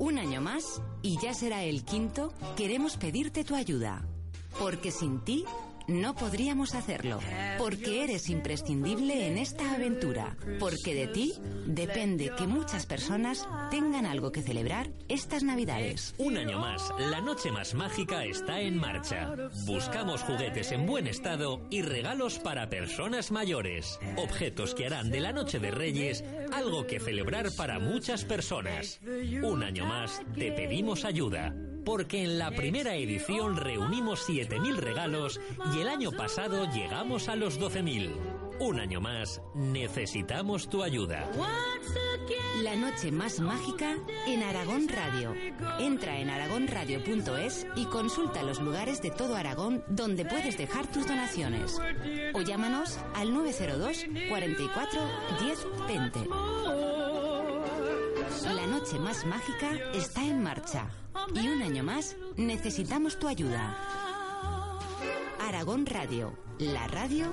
Un año más, y ya será el quinto, queremos pedirte tu ayuda. Porque sin ti no podríamos hacerlo, porque eres imprescindible en esta aventura, porque de ti depende que muchas personas tengan algo que celebrar estas Navidades. Un año más, la noche más mágica está en marcha. Buscamos juguetes en buen estado y regalos para personas mayores. Objetos que harán de la noche de Reyes algo que celebrar para muchas personas. Un año más, te pedimos ayuda porque en la primera edición reunimos 7.000 regalos y el año pasado llegamos a los 12.000. Un año más, necesitamos tu ayuda. La noche más mágica en Aragón Radio. Entra en aragonradio.es y consulta los lugares de todo Aragón donde puedes dejar tus donaciones. O llámanos al 902 44 10 20. La noche más mágica está en marcha. Y un año más necesitamos tu ayuda. Aragón Radio, la radio